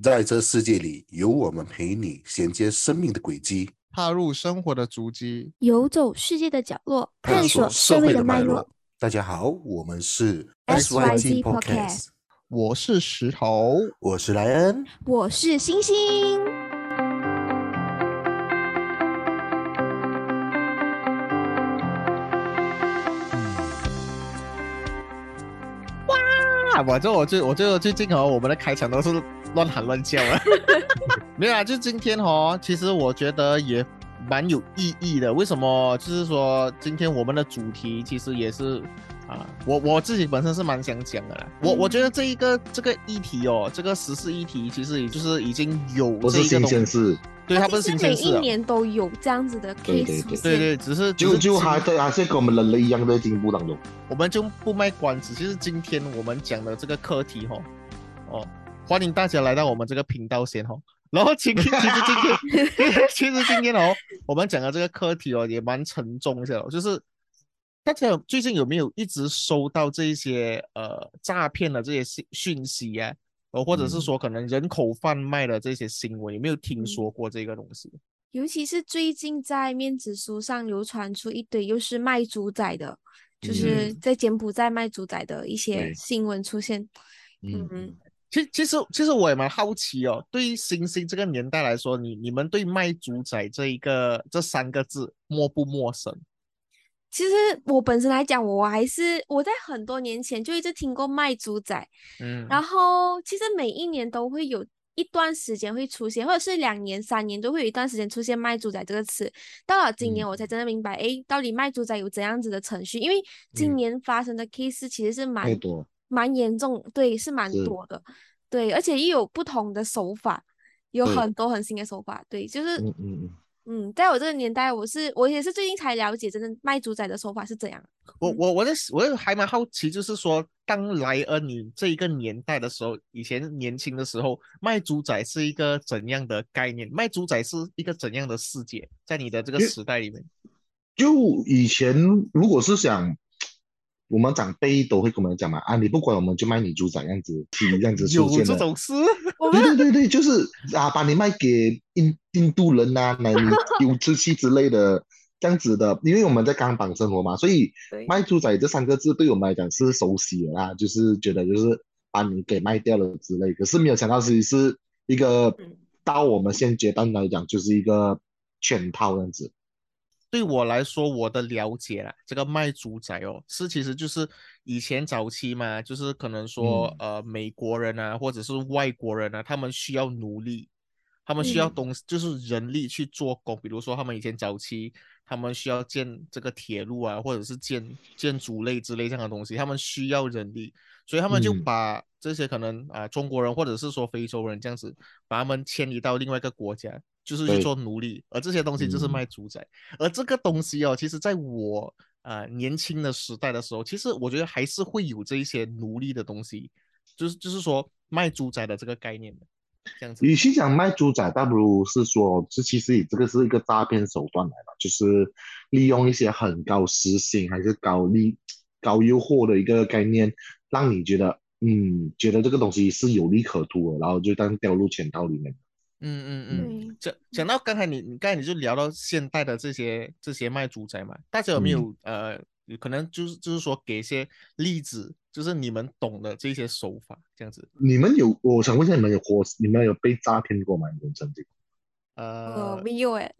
在这世界里，有我们陪你衔接生命的轨迹，踏入生活的足迹，游走世界的角落，探索社会会的脉脉络。。大家好，我们是 SYG Podcast，我是石头。我是莱恩。我是星星，哇，我这我最我这最近哦，我们的开场都是乱喊乱叫啊。没有啊，就今天哦，其实我觉得也蛮有意义的。为什么？就是说今天我们的主题其实也是啊，我我自己本身是蛮想讲的啦。我我觉得这一个这个议题哦，这个时事议题其实也就是已经有不是新这一个东鲜事，对，它不是新鲜事啊。年都有这样子的对对 case 出对现。对对，只是只就是就今还在还是跟我们人类一样在进步当中。我们就不卖关子。就是今天我们讲的这个课题哈，哦，欢迎大家来到我们这个频道先哈。然后今 其实今天 其实今天哦，我们讲的这个课题哦也蛮沉重的哦，就是大家有最近有没有一直收到这一些呃诈骗的这些信讯息啊？呃，或者是嗯说可能人口贩卖的这些新闻，有没有听说过这个东西？尤其是最近在面子书上流传出一堆又是卖猪仔的，就是嗯在柬埔寨卖猪仔的一些新闻出现。嗯嗯，其其实其实我也蛮好奇哦，对于星星这个年代来说，你你们对卖猪仔这一个这三个字陌不陌生？其实我本身来讲，我还是我在很多年前就一直听过卖猪仔，嗯，然后其实每一年都会有一段时间会出现，或者是两年、三年都会有一段时间出现“卖猪仔”这个词。到了今年，嗯我才真的明白，哎，到底卖猪仔有怎样子的程序？因为今嗯年发生的 case 其实是蛮太多，蛮严重，对，是蛮多的，对，而且也有不同的手法，有很多很新的手法，对，就是嗯嗯嗯，嗯，在我这个年代，我是我也是最近才了解，真的卖猪仔的手法是怎样。嗯我我我在我也还蛮好奇，就是说，当莱恩你这一个年代的时候，以前年轻的时候，卖猪仔是一个怎样的概念？卖猪仔是一个怎样的世界？在你的这个时代里面，就以前如果是想，我们长辈都会跟我们讲嘛，啊，你不管我们就卖你猪仔这样子，这样子有出现的。这种事？对对对对，就是啊，把你卖给印印度人呐、那你丢出去之类的，这样子的。因为我们在钢板生活嘛，所以对卖猪仔这三个字对我们来讲是熟悉的啦，就是觉得就是把你给卖掉了之类。可是没有想到，其实是一个嗯到我们现阶段来讲，就是一个圈套这样子。对我来说，我的了解啦，这个卖猪仔哦，是其实就是以前早期嘛，就是可能说、呃美国人啊，或者是外国人啊，他们需要奴隶，他们需要嗯。东西，就是人力去做工。比如说他们以前早期，他们需要建这个铁路啊，或者是建建筑类之类这样的东西，他们需要人力，所以他们就嗯。把这些可能啊、中国人或者是说非洲人这样子，把他们迁移到另外一个国家，就是去做奴隶，而这些东西就是嗯卖猪仔。而这个东西哦，其实在我呃年轻的时代的时候，其实我觉得还是会有这一些奴隶的东西，就是就是说卖猪仔的这个概念的，这样子。与其讲卖猪仔，倒不如是说，这其实这个是一个诈骗手段来的，就是利用一些很高时薪还是高利、高诱惑的一个概念，让你觉得，嗯，觉得这个东西是有利可图的，然后就这样掉入圈套里面。嗯嗯嗯。对讲讲到刚才你你刚才你就聊到现代的这些这些卖猪仔嘛，大家有没有、呃有可能就是就是说给一些例子，就是你们懂的这些手法这样子。你们有，我想问一下，你们有过，你们有被诈骗过吗？你们曾经？呃呃，没有哎，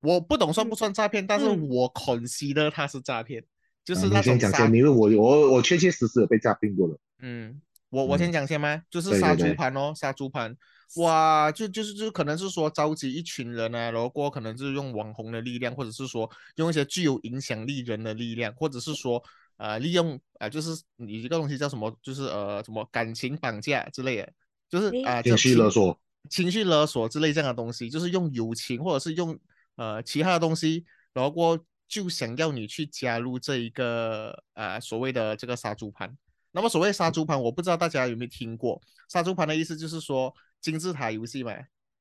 我不懂算不算诈骗，但是嗯我 consider 它是诈骗，就是啊那种先讲先，因为我我我确确实实有被诈骗过的。嗯，我我嗯先讲先吗？就是杀对对对猪盘哦，杀猪盘，哇，就就是就可能是说召集一群人啊，然后过可能就是用网红的力量，或者是说用一些具有影响力人的力量，或者是说呃利用啊、呃就是你一个东西叫什么，就是呃什么感情绑架之类的，就是啊、情绪勒索，情绪勒索之类这样的东西，就是用友情或者是用呃其他的东西，然后过就想要你去加入这一个呃所谓的这个杀猪盘。那么所谓杀猪盘，我不知道大家有没有听过？杀猪盘的意思就是说金字塔游戏嘛，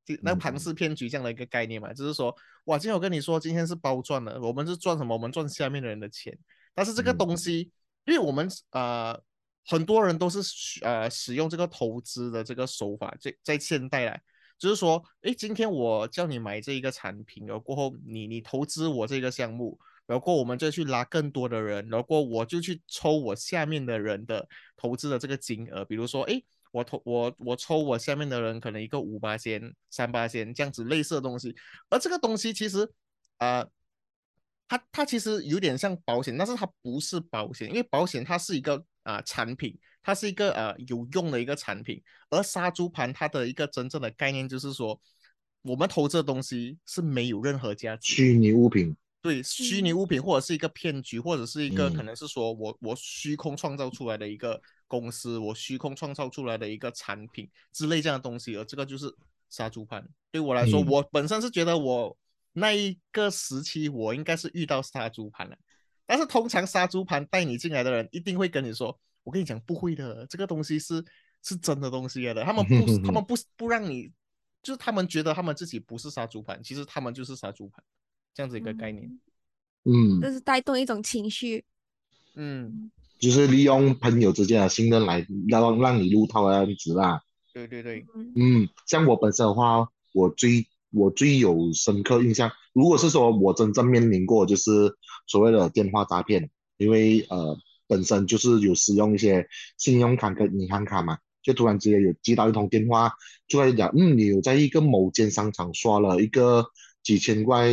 就那嗯庞氏骗局这样的一个概念嘛，就是说哇，今天我跟你说今天是包赚的，我们是赚什么？我们赚下面的人的钱。但是这个嗯东西，因为我们呃很多人都是呃使用这个投资的这个手法，在在现代来，就是说，诶，今天我叫你买这一个产品，然后过后你你投资我这个项目，然后我们再去拉更多的人，然后我就去抽我下面的人的投资的这个金额，比如说，诶，我投我我抽我下面的人可能一个五八仙、三八仙这样子类似的东西，而这个东西其实，呃。它它其实有点像保险，但是它不是保险，因为保险它是一个啊、产品，它是一个呃有用的一个产品，而杀猪盘它的一个真正的概念就是说，我们投这东西是没有任何价值，虚拟物品，对虚拟嗯。物品或者是一个骗局，或者是一个可嗯。能是说我我虚空创造出来的一个公司，我虚空创造出来的一个产品之类这样的东西，而这个就是杀猪盘。对我来说，嗯。我本身是觉得我那一个时期我应该是遇到杀猪盘了，但是通常杀猪盘带你进来的人一定会跟你说，我跟你讲不会的，这个东西是是真的东西来的，他们不他们 不不让你，就是他们觉得他们自己不是杀猪盘，其实他们就是杀猪盘，这样子一个概念。嗯，嗯，就是带动一种情绪。嗯，就是利用朋友之间的信任来让让你入套的样子啦。对对对，嗯嗯，像我本身的话，我最我最有深刻印象，如果是说我真正面临过就是所谓的电话诈骗，因为呃本身就是有使用一些信用卡跟银行卡嘛，就突然之间有接到一通电话，就在讲，嗯，你有在一个某间商场刷了一个几千块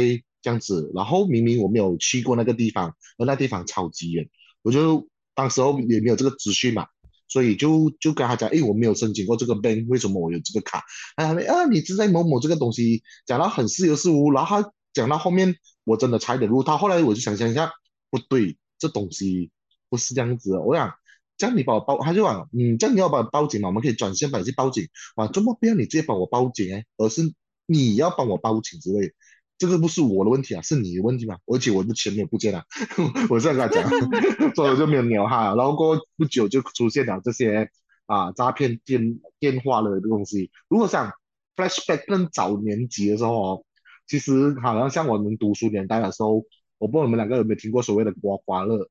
这样子，然后明明我没有去过那个地方，而那地方超级远，我就当时候也没有这个资讯嘛。所以就就跟他讲，诶，我没有申请过这个 bank，为什么我有这个卡？啊，啊，你是在某某这个东西讲到很似有似无，然后他讲到后面，我真的差一点入套。后来我就想想一下，不对，这东西不是这样子。我想，这样你帮我报，他就讲，嗯，这样你要帮我报警嘛，我们可以转线帮你去报警。哇，怎么不要你直接帮我报警，而是你要帮我报警之类。这个不是我的问题啊，是你的问题嘛？而且我的钱没有不见了，我这样跟他讲，所以我就没有鸟他。然后过不久就出现了这些啊诈骗电电话的东西。如果想 flashback 更早年级的时候哦，其实好像像我们读书年代的时候，我不知道你们两个有没有听过所谓的刮刮乐？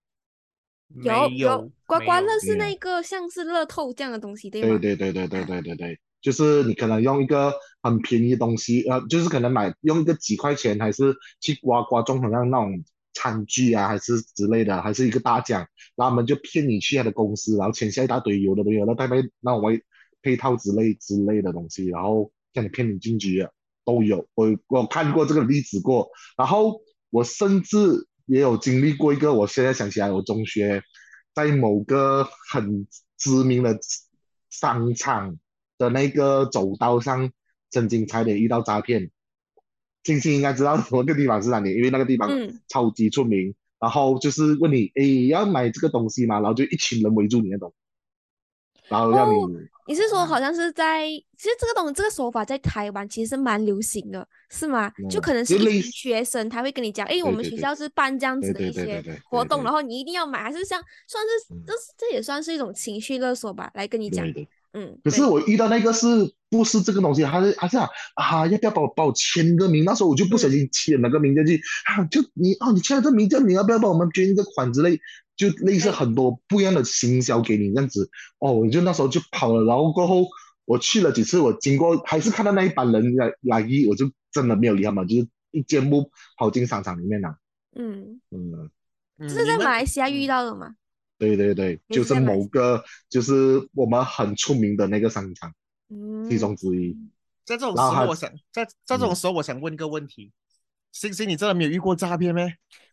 有有刮刮乐是那个像是乐透这样的东西，对对吗？对对对对对对对，就是你可能用一个很便宜的东西，呃，就是可能买用一个几块钱，还是去刮刮中好像那种餐具啊，还是之类的，还是一个大奖，然后他们就骗你去他的公司，然后签下一大堆有的没有的，大概那种为配套之类之类的东西，然后叫你骗你进去都有，我我看过这个例子过，然后我甚至也有经历过一个，我现在想起来，我中学在某个很知名的商场的那个走道上，曾经差点遇到诈骗。星星应该知道那个地方是哪里，因为那个地方嗯超级出名。然后就是问你，哎，要买这个东西吗？然后就一群人围住你那种，然后让你，哦你是说好像是在，其实这个东这个手法在台湾其实是蛮流行的，是吗？就嗯可能是一群学生，他会跟你讲，哎，我们学校是办这样子的一些活动，然后你一定要买，还是像算是嗯这是这也算是一种情绪勒索吧，来跟你讲对，对。嗯，可是我遇到那个是不是这个东西？他是他是啊啊，要不要帮我帮我签个名？那时候我就不小心签了个名进去啊，就你哦，你签了这名，叫你要不要帮我们捐一个款之类，就类似很多不一样的行销给你这样子。哦，我就那时候就跑了，然后过后我去了几次，我经过还是看到那一班人来来一，我就真的没有理他们，就是一箭步跑进商场里面了。嗯，嗯，嗯这是在马来西亚遇嗯到的吗？对对对，就是某个就是我们很出名的那个商场嗯，其中之一。在这种时候，我想在在这种嗯。时候，我想问一个问题：星星，你真的没有遇过诈骗吗？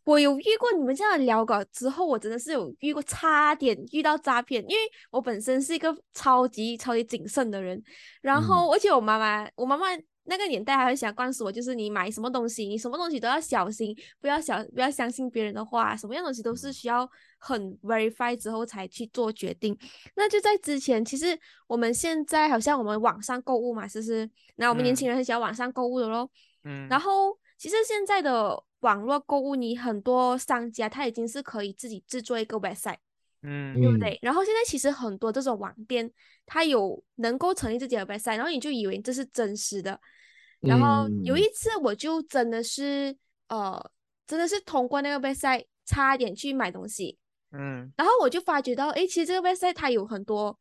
我有遇过你们这样的聊稿之后，我真的是有遇过，差点遇到诈骗，因为我本身是一个超级超级谨慎的人，然后而且我妈妈，我妈妈那个年代还会想灌输我，就是你买什么东西，你什么东西都要小心，不要小不要相信别人的话，什么样东西都是需要很 verify 之后才去做决定。那就在之前，其实我们现在好像我们网上购物嘛，是不是？那我们年嗯轻人很喜欢网上购物的咯。嗯，然后其实现在的网络购物，你很多商家他已经是可以自己制作一个 website，嗯对不嗯对？然后现在其实很多这种网店，它有能够成立自己的 website，然后你就以为这是真实的。然后有嗯。一次我就真的是呃，真的是通过那个 website 差点去买东西，嗯。然后我就发觉到，诶，其实这个 website 它有很多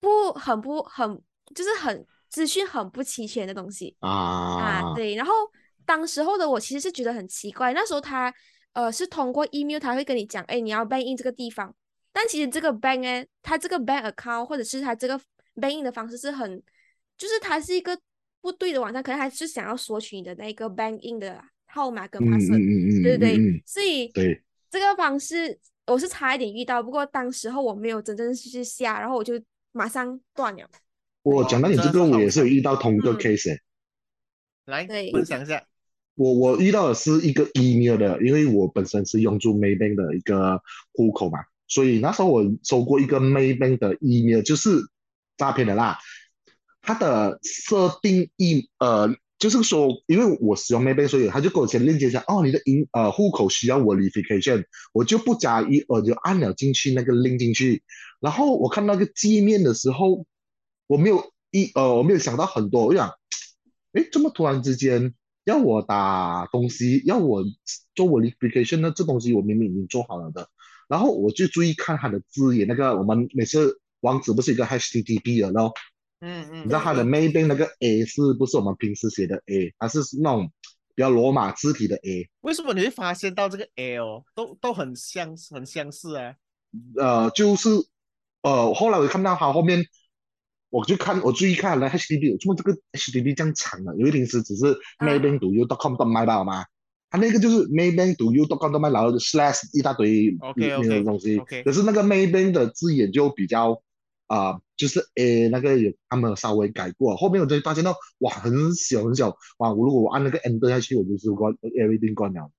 不很不很就是很资讯很不齐全的东西啊，啊，对。然后当时候的我其实是觉得很奇怪，那时候他呃是通过 email 他会跟你讲，诶，你要 bank in 这个地方，但其实这个 bank 呢，它这个 bank account 或者是他这个 bank in 的方式是很，就是它是一个不对的网站，可能还是想要索取你的那个 bank in 的号码跟嗯 password，、嗯嗯嗯，对对对，所以对，这个方式我是差一点遇到，不过当时候我没有真正去下，然后我就马上断了。我讲到你这个，我也是有遇到同一个嗯 case，、欸来对分享一下。我我遇到的是一个 email 的，因为我本身是用住 Maybank 的一个户口嘛，所以那时候我收过一个 Maybank 的 email，就是诈骗的啦。它的设定一呃，就是说，因为我使用 maybe，所以他就给我先链接一下，哦，你的银呃户口需要 verification，我就不加一，我就按了进去那个 link 进去，然后我看那个界面的时候，我没有一呃，我没有想到很多，我想，诶，这么突然之间。要我打东西，要我做 verification，那这东西我明明已经做好了的。然后我就注意看它的字眼，那个我们每次网址不是一个 HTTP 的咯，嗯嗯，你知道它的 Maybank 那个 A 是不是我们平时写的 A，它是那种比较罗马字体的 A。为什么你会发现到这个 L 都都很相很相似啊？呃，就是呃，后来我看到它后面，我就看我注意看了 HDB，怎么这个 HDB 这样长啊？因为平时只是 Maybank 读 u com dot my 吧嘛，它那个就是 Maybank 读 u com dot my，然后 slash 一大堆那个东西。可是那个 Maybank 的字眼就比较啊、呃就是 A 那个有他们有稍微改过，后面我就发现到哇很小很小哇，我如果我按那个 Enter 下去，我就是关 everything 关了。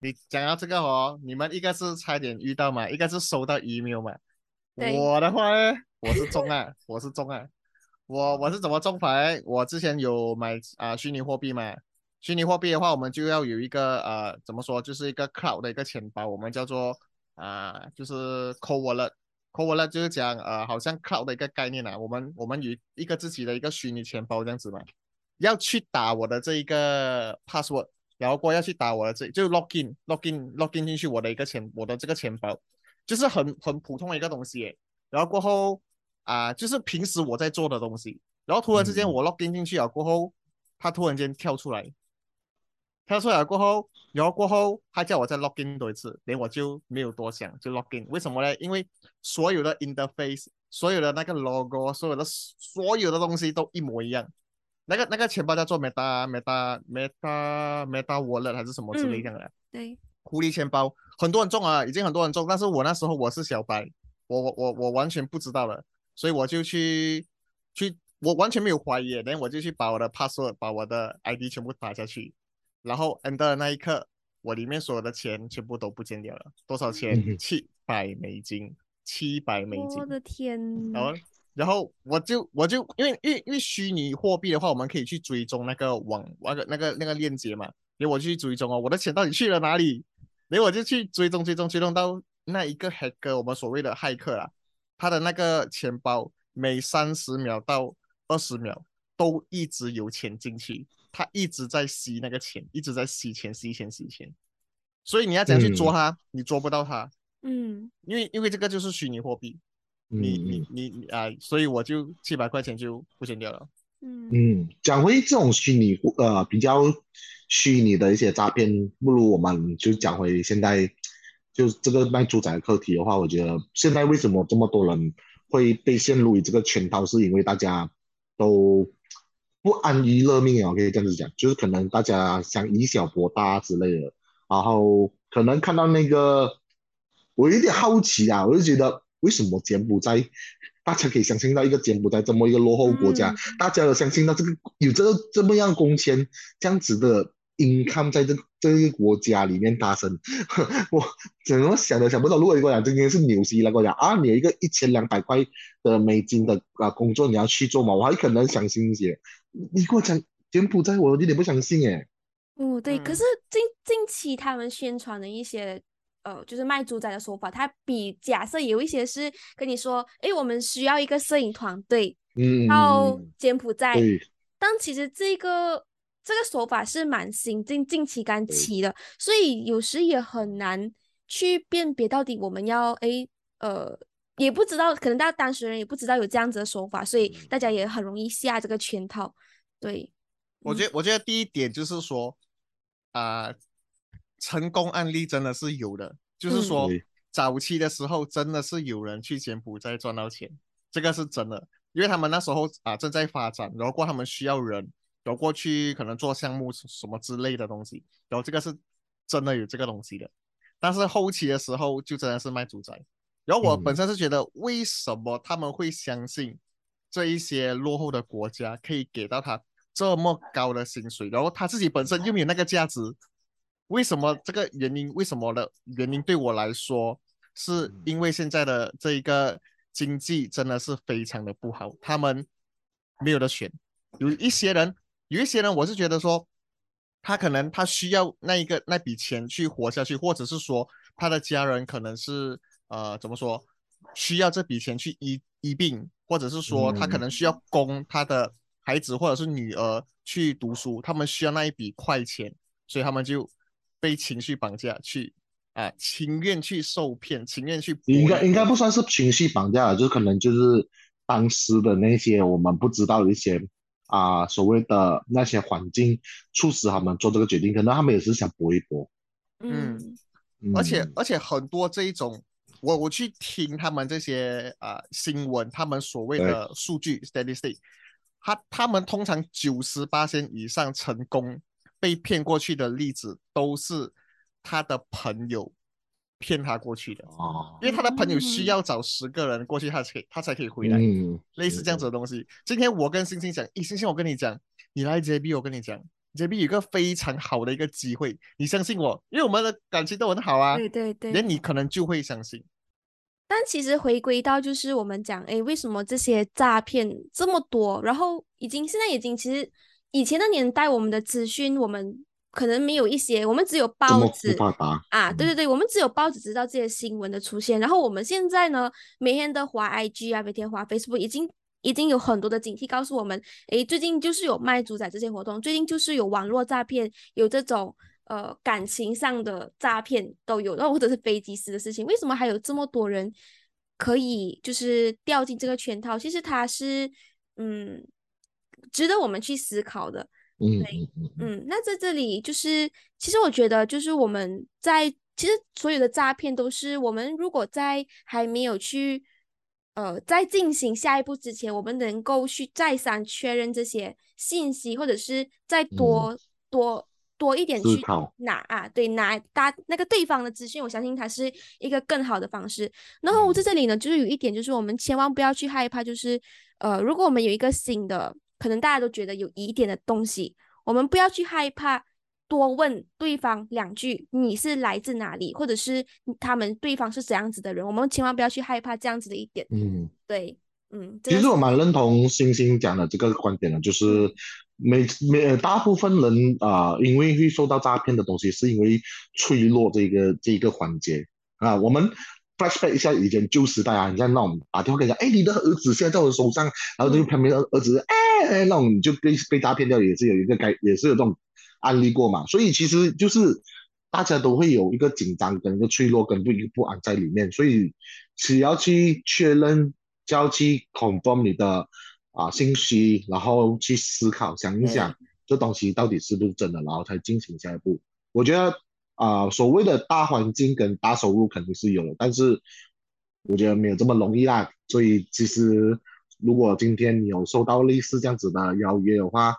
你讲到这个哦，你们一个是差点遇到嘛，一个是收到 email 嘛。我的话呢，我是中啊，我是中啊。我我是怎么中法呢？我之前有买啊、虚拟货币嘛，虚拟货币的话，我们就要有一个呃怎么说，就是一个 cloud 的一个钱包，我们叫做啊、就是 cold wallet。Cold wallet 就是讲呃好像 cloud 的一个概念啊，我们我们有一个自己的一个虚拟钱包这样子嘛，要去打我的这一个 password。然后过要去打我的这就 login login login 进去我的一个钱我的这个钱包，就是很很普通的一个东西耶。然后过后啊、就是平时我在做的东西，然后突然之间嗯我 login 进去了过后，它突然间跳出来，跳出来过后，然后过后他叫我再 login 多一次，连我就没有多想就 login。为什么呢？因为所有的 interface，所有的那个 logo，所有的所有的东西都一模一样。那个那个钱包叫做 Meta Meta Meta Meta Wallet 还是什么之类嗯这样的、对，狐狸钱包，很多人中啊，已经很多人中，但是我那时候我是小白，我我我我完全不知道了，所以我就去去，我完全没有怀疑，然后我就去把我的 password 把我的 ID 全部打下去，然后 enter 的那一刻，我里面所有的钱全部都不见掉了，多少嗯钱？哼七百美金，七百美金我。的天，然后，然后我就我就因为因为因为虚拟货币的话，我们可以去追踪那个网那个那个那个链接嘛，然后我就去追踪哦，我的钱到底去了哪里？然后我就去追踪追踪追踪到那一个黑客，我们所谓的骇客啦，他的那个钱包每三十秒到二十秒都一直有钱进去，他一直在吸那个钱，一直在吸钱吸钱吸钱，所以你要怎样去捉他，你捉不到他，嗯，因为因为这个就是虚拟货币。你嗯你你你啊、所以我就七百块钱就不见掉了。嗯嗯，讲回这种虚拟呃比较虚拟的一些诈骗，不如我们就讲回现在就这个卖猪仔的课题的话，我觉得现在为什么这么多人会被陷入于这个圈套，是因为大家都不安于乐命啊，可以这样子讲，就是可能大家想以小博大之类的，然后可能看到那个，我有点好奇啊，我就觉得为什么柬埔寨大家可以相信到一个柬埔寨这么一个落后国家，嗯。大家有相信到这个有这个这么样工签这样子的 income 在这这个国家里面发生，我怎么想都想不到。如果你跟我讲今天是纽西兰，跟我讲啊，你有一个一千两百块的美金的啊工作你要去做嘛，我还可能相信一些。你跟我讲柬埔寨，我有点不相信诶。哦，对，可嗯是近近期他们宣传的一些呃，就是卖猪仔的说法，它比假设有一些是跟你说，诶，我们需要一个摄影团队嗯，到柬埔寨，但其实这个这个手法是蛮新近近期刚起的，所以有时也很难去辨别到底我们要诶呃。也不知道，可能大家当事人也不知道有这样子的手法，所以大家也很容易下这个圈套。对，我觉得，我觉得第一点就是说，啊，成功案例真的是有的，就是说早期的时候真的是有人去柬埔寨赚到钱，这个是真的，因为他们那时候啊正在发展，然后过他们需要人，然后过去可能做项目什么之类的东西，然后这个是真的有这个东西的，但是后期的时候就真的是卖猪仔。然后我本身是觉得，为什么他们会相信这一些落后的国家可以给到他这么高的薪水？然后他自己本身又没有那个价值？为什么这个原因？为什么的原因对我来说，是因为现在的这一个经济真的是非常的不好，他们没有的选。有一些人，有一些人，我是觉得说，他可能他需要那一个那笔钱去活下去，或者是说他的家人可能是。呃，怎么说？需要这笔钱去医医病，或者是说他可能需要供他的孩子或者是女儿去读书，他们需要那一笔快钱，所以他们就被情绪绑架，去啊，情愿去受骗，情愿去。应该应该不算是情绪绑架了，就是可能就是当时的那些我们不知道的一些啊所谓的那些环境促使他们做这个决定，可能他们也是想搏一搏。嗯，而且而且很多这一种。我我去听他们这些啊新闻，他们所谓的数据 statistic，他他们通常九十八线以上成功被骗过去的例子，都是他的朋友骗他过去的哦，因为他的朋友需要找十个人过去，他才他才可以回来，类似这样子的东西。今天我跟星星讲，咦，星星，我跟你讲，你来 JB，我跟你讲。这边有一个非常好的一个机会，你相信我，因为我们的感情都很好啊。对对对，连你可能就会相信。但其实回归到就是我们讲，哎，为什么这些诈骗这么多？然后已经现在已经其实以前的年代，我们的资讯我们可能没有一些，我们只有报纸啊，对对对，我们只有报纸知道这些新闻的出现。然后我们现在呢，每天的滑 IG 啊，每天滑 Facebook，已经。已经有很多的警惕告诉我们，诶，最近就是有卖猪仔这些活动，最近就是有网络诈骗，有这种呃感情上的诈骗都有，然后或者是飞机师的事情，为什么还有这么多人可以就是掉进这个圈套？其实它是嗯值得我们去思考的。嗯嗯，那在这里就是，其实我觉得就是我们在其实所有的诈骗都是我们如果在还没有去。呃，在进行下一步之前，我们能够去再三确认这些信息，或者是再多多多一点去拿啊，对，拿搭那个对方的资讯，我相信它是一个更好的方式。然后在这里呢，就是有一点，就是我们千万不要去害怕，就是呃，如果我们有一个新的，可能大家都觉得有疑点的东西，我们不要去害怕。多问对方两句，你是来自哪里，或者是他们对方是怎样子的人，我们千万不要去害怕这样子的一点。嗯，对，嗯，其实我蛮认同星星讲的这个观点的，就是每每大部分人啊，因为会受到诈骗的东西，是因为脆弱这个这一个环节啊。我们 flashback 一下以前旧时代啊，你像那种打电话跟你讲，哎，你的儿子现在在我手上，然后就旁边的儿子，哎，那种就被被诈骗掉，也是有一个该也是有这种。案例过嘛，所以其实就是大家都会有一个紧张跟一个脆弱跟不不安在里面，所以只要去确认，就要去 confirm 你的啊信息，然后去思考想一想这东西到底是不是真的，然后才进行下一步。我觉得啊，所谓的大环境跟大收入肯定是有的，但是我觉得没有这么容易啦。所以其实如果今天你有收到类似这样子的邀约的话，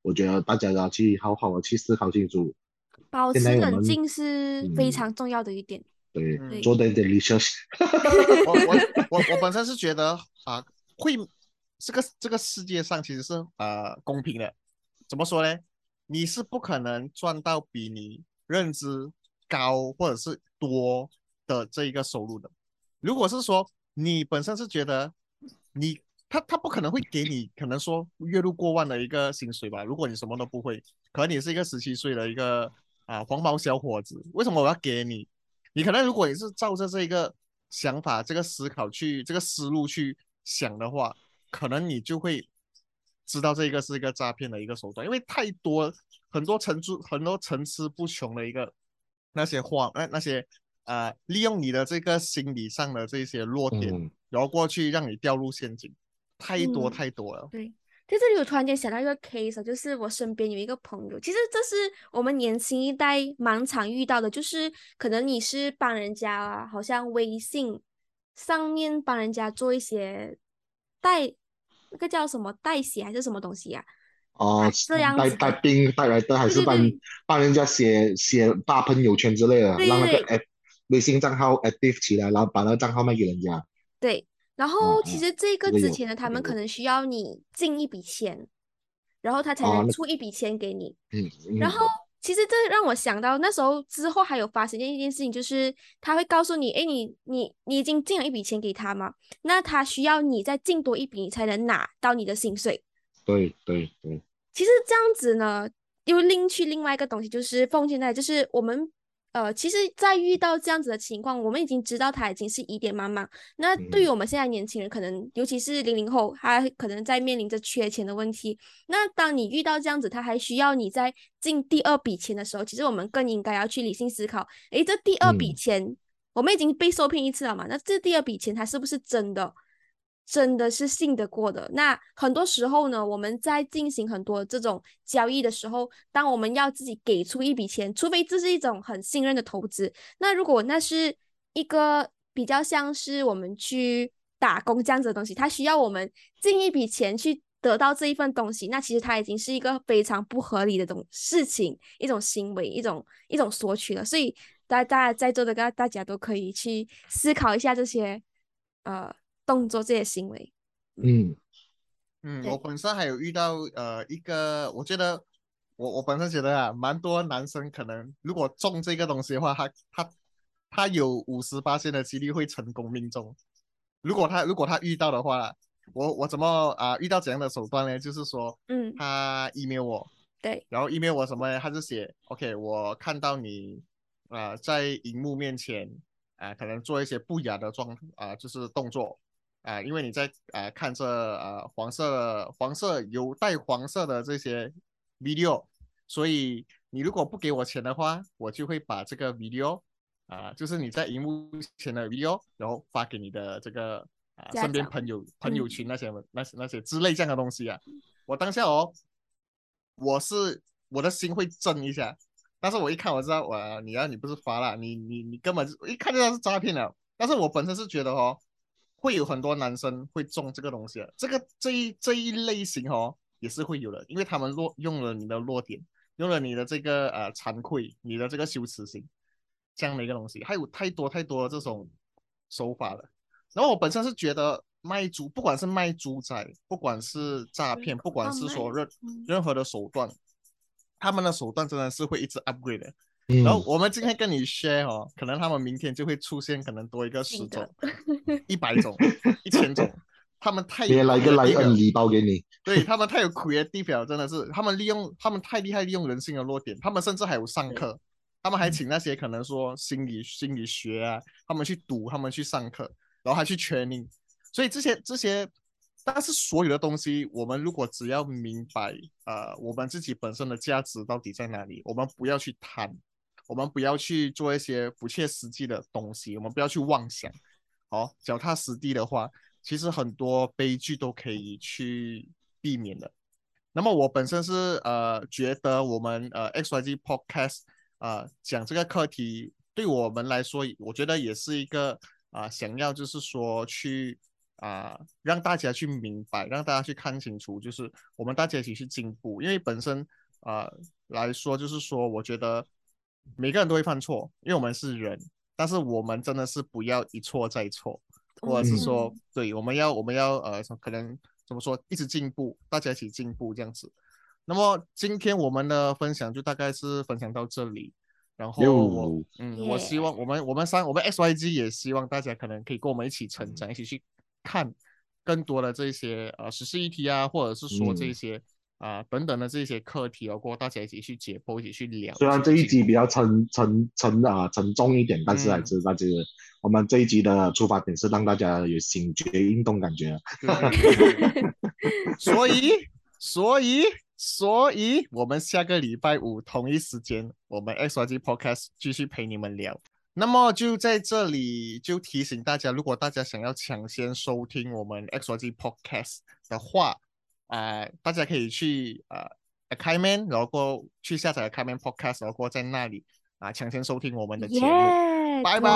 我觉得大家要去好好的去思考清楚，保持冷静是非常重要的一点。对，做点点 research。我我 我我本身是觉得啊，会这个这个世界上其实是呃公平的。怎么说呢？你是不可能赚到比你认知高或者是多的这一个收入的。如果是说你本身是觉得你。他他不可能会给你可能说月入过万的一个薪水吧？如果你什么都不会，可能你是一个十七岁的一个啊黄毛小伙子，为什么我要给你？你可能如果你是照着这一个想法、这个思考去这个思路去想的话，可能你就会知道这个是一个诈骗的一个手段，因为太多很多层出很多层出不穷的一个那些话，那那些。呃、利用你的这个心理上的这些弱点，嗯然后过去让你掉入陷阱，太多嗯太多了。对，在这里我突然间想到一个 case，啊就是我身边有一个朋友，其实这是我们年轻一代蛮常遇到的，就是可能你是帮人家啊，好像微信上面帮人家做一些代，那个叫什么代写还是什么东西呀、哦啊这样带带兵带来的还是帮帮人家写写发朋友圈之类的，对让那个对 app 微信账号 active 起来，然后把那个账号卖给人家。对，然后哦其实这个之前呢，他们可能需要你进一笔钱，然后他才能出一笔钱给你。嗯，嗯然后其实这让我想到那时候之后还有发生一件事情，就是他会告诉你，哎，你你你已经进了一笔钱给他嘛，那他需要你再进多一笔，你才能拿到你的薪水。对对对，其实这样子呢，又另去另外一个东西，就是奉献在，就是我们呃，其实，在遇到这样子的情况，我们已经知道他已经是疑点茫茫。那对于嗯我们现在年轻人，可能尤其是零零后，他可能在面临着缺钱的问题。那当你遇到这样子，他还需要你在进第二笔钱的时候，其实我们更应该要去理性思考，诶，这第二笔嗯钱，我们已经被受骗一次了嘛？那这第二笔钱，它是不是真的？真的是信得过的。那很多时候呢，我们在进行很多这种交易的时候，当我们要自己给出一笔钱，除非这是一种很信任的投资，那如果那是一个比较像是我们去打工这样子的东西，它需要我们进一笔钱去得到这一份东西，那其实它已经是一个非常不合理的东事情，一种行为，一种一种索取了。所以大大家在座的大大家都可以去思考一下这些呃动作、这些行为。嗯嗯，我本身还有遇到呃一个，我觉得我我本身觉得啊，蛮多男生可能如果中这个东西的话，他他他有五十八的几率会成功命中。如果他如果他遇到的话，我我怎么啊、遇到怎样的手段呢？就是说嗯，他 email 我，对，然后 email 我什么呢？他就写 OK，我看到你啊、在荧幕面前啊、可能做一些不雅的状啊、就是动作啊、因为你在啊、看这呃黄色黄色有带黄色的这些 video，所以你如果不给我钱的话，我就会把这个 video 啊、就是你在荧幕前的 video，然后发给你的这个啊、身边朋友朋友嗯群那些那些那些之类这样的东西啊。我当下哦，我是我的心会震一下，但是我一看我知道，我，你要、你不是发了，你你你根本就一看就知道是诈骗了。但是我本身是觉得哦，会有很多男生会中这个东西的，这个这一这一类型哦也是会有的，因为他们弱用了你的弱点，用了你的这个呃惭愧，你的这个羞耻心，这样的一个东西，还有太多太多这种手法了。然后我本身是觉得卖猪，不管是卖猪仔，不管是诈骗，不管是说任嗯任何的手段，他们的手段真的是会一直 upgrade 的。嗯，然后我们今天跟你 share 哦，可能他们明天就会出现，可能多一个十种、一百种、一千种，他们太别来一个莱 creative 了。恩礼包给你。对 他们太有 creative 了，真的是，他们利用他们太厉害，利用人性的弱点，他们甚至还有上课，他们还请那些可能说心理心理学啊，他们去读，他们去上课，然后还去 training，所以这些这些，但是所有的东西，我们如果只要明白，呃，我们自己本身的价值到底在哪里，我们不要去贪，我们不要去做一些不切实际的东西，我们不要去妄想，好、脚踏实地的话，其实很多悲剧都可以去避免的。那么我本身是呃觉得我们呃 XYZ Podcast 呃讲这个课题对我们来说，我觉得也是一个啊、想要就是说去啊、让大家去明白，让大家去看清楚，就是我们大家一起去进步。因为本身啊、来说，就是说我觉得每个人都会犯错，因为我们是人，但是我们真的是不要一错再错。或者是说嗯，对，我们要我们要呃，可能怎么说，一直进步，大家一起进步这样子。那么今天我们的分享就大概是分享到这里，然后我哟嗯，我希望我们我们三我们 SYG 也希望大家可能可以跟我们一起成长，一起去看更多的这些呃时事议题啊，或者是说这嗯些啊、等等的这些课题啊，过后大家一起去解剖，一起去聊。虽然这一集比较沉沉沉啊沉重一点，但是还嗯是大家我们这一集的出发点是让大家有醒觉运动感觉。所以，所以，所以，我们下个礼拜五同一时间，我们 X Y G Podcast 继续陪你们聊。那么就在这里就提醒大家，如果大家想要抢先收听我们 X Y G Podcast 的话，呃大家可以去呃 a c a m a n 然后去下载 a c a m a n podcast 然后在那里啊抢先收听我们的节目。拜拜。